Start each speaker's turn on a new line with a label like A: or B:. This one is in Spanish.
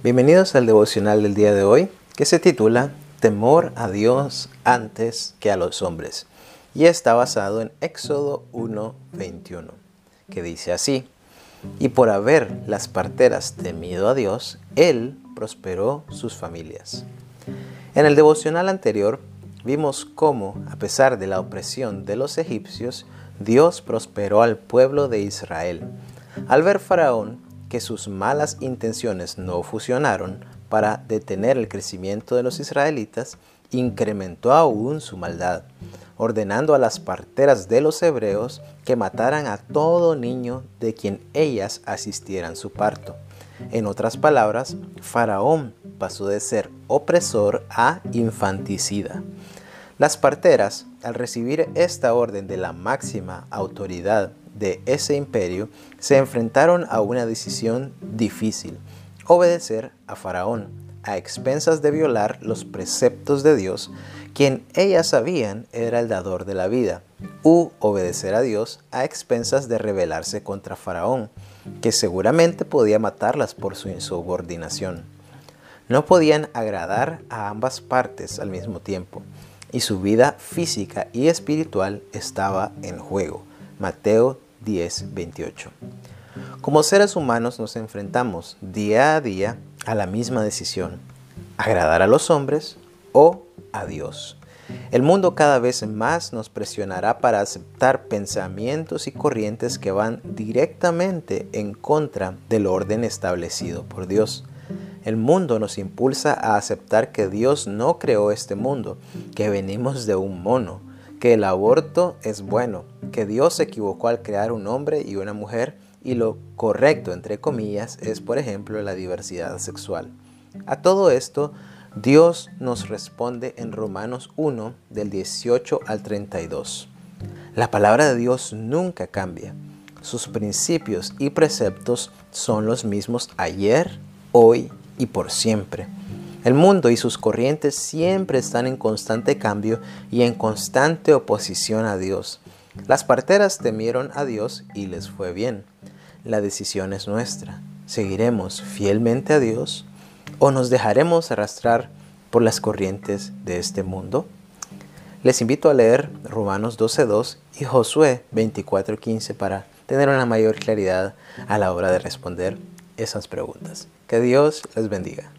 A: Bienvenidos al devocional del día de hoy que se titula Temor a Dios antes que a los hombres y está basado en Éxodo 1:21 que dice así, y por haber las parteras temido a Dios, Él prosperó sus familias. En el devocional anterior vimos cómo, a pesar de la opresión de los egipcios, Dios prosperó al pueblo de Israel. Al ver Faraón que sus malas intenciones no funcionaron para detener el crecimiento de los israelitas, incrementó aún su maldad, ordenando a las parteras de los hebreos que mataran a todo niño de quien ellas asistieran su parto. En otras palabras, Faraón pasó de ser opresor a infanticida. Las parteras, al recibir esta orden de la máxima autoridad de ese imperio, se enfrentaron a una decisión difícil, obedecer a Faraón, a expensas de violar los preceptos de Dios, quien ellas sabían era el dador de la vida, u obedecer a Dios a expensas de rebelarse contra Faraón, que seguramente podía matarlas por su insubordinación. No podían agradar a ambas partes al mismo tiempo, y su vida física y espiritual estaba en juego. Mateo 10, 28. Como seres humanos nos enfrentamos día a día a la misma decisión, agradar a los hombres o a Dios. El mundo cada vez más nos presionará para aceptar pensamientos y corrientes que van directamente en contra del orden establecido por Dios. El mundo nos impulsa a aceptar que Dios no creó este mundo, que venimos de un mono, que el aborto es bueno, que Dios se equivocó al crear un hombre y una mujer y lo correcto, entre comillas, es por ejemplo la diversidad sexual. A todo esto, Dios nos responde en Romanos 1 del 18 al 32. La palabra de Dios nunca cambia. Sus principios y preceptos son los mismos ayer, hoy y por siempre. El mundo y sus corrientes siempre están en constante cambio y en constante oposición a Dios. Las parteras temieron a Dios y les fue bien. La decisión es nuestra. ¿Seguiremos fielmente a Dios o nos dejaremos arrastrar por las corrientes de este mundo? Les invito a leer Romanos 12.2 y Josué 24.15 para tener una mayor claridad a la hora de responder esas preguntas. Que Dios les bendiga.